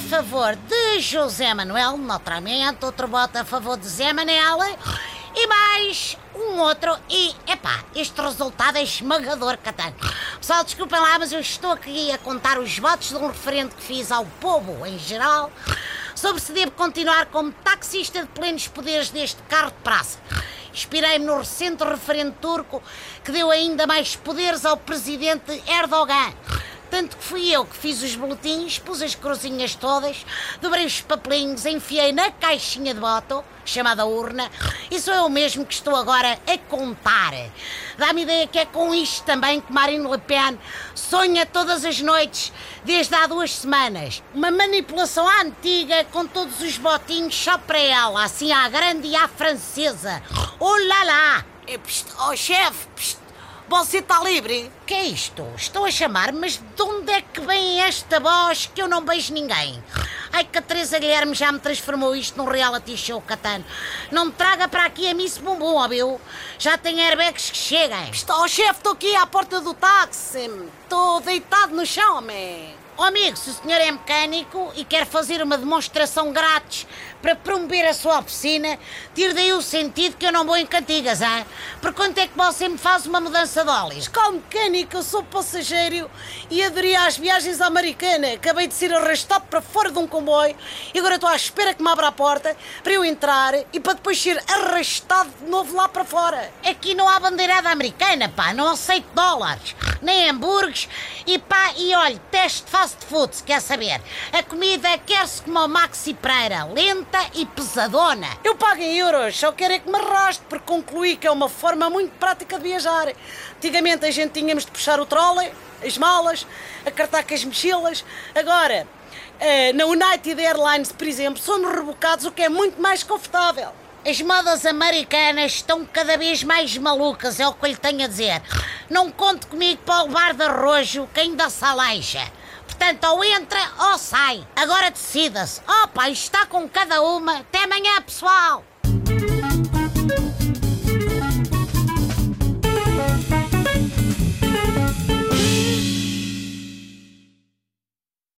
favor de José Manuel, naturalmente, outro voto a favor de Zé Manel e mais um outro. E, epá, este resultado é esmagador, Catano. Pessoal, desculpem lá, mas eu estou aqui a contar os votos de um referendo que fiz ao povo em geral sobre se devo continuar como taxista de plenos poderes deste carro de praça. Inspirei-me no recente referendo turco que deu ainda mais poderes ao presidente Erdogan. Tanto que fui eu que fiz os boletins, pus as cruzinhas todas, dobrei os papelinhos, enfiei na caixinha de voto, chamada urna, e sou eu mesmo que estou agora a contar. Dá-me ideia que é com isto também que Marine Le Pen sonha todas as noites, desde há duas semanas. Uma manipulação à antiga, com todos os votinhos só para ela, assim à grande e à francesa. Oh lá lá! Oh chefe, você está livre? Que é isto? Estou a chamar, mas de onde é que vem esta voz que eu não beijo ninguém? Ai, que a Teresa Guilherme já me transformou isto num reality show, Catano. Não me traga para aqui a Miss Bumbum, ó, Já tem airbags que cheguem. Está o chefe, estou aqui à porta do táxi. Estou deitado no chão, homem. Oh, amigo, se o senhor é mecânico e quer fazer uma demonstração grátis para promover a sua oficina, tire daí o sentido que eu não vou em cantigas, hein? Por quanto é que você me faz uma mudança de óleos? Como mecânico, eu sou passageiro e aderi às viagens à americana. Acabei de ser arrastado para fora de um comboio e agora estou à espera que me abra a porta para eu entrar e para depois ser arrastado de novo lá para fora. Aqui não há bandeirada americana, pá, não aceito dólares, nem hambúrgueres e pá, e olha, teste de fast food, se quer saber. A comida quer-se como o Maxi Pereira, lenta e pesadona. Eu pago em euros, só quero é que me arraste, porque concluí que é uma forma muito prática de viajar. Antigamente a gente tínhamos de puxar o trolley, as malas, acartar com as mochilas. Agora, eh, na United Airlines, por exemplo, somos rebocados, o que é muito mais confortável. As modas americanas estão cada vez mais malucas, é o que eu lhe tenho a dizer. Não conte comigo para o bar de arrojo que ainda se aleixa. Portanto, ou entra ou sai. Agora decida-se. Opa, está com cada uma. Até amanhã, pessoal.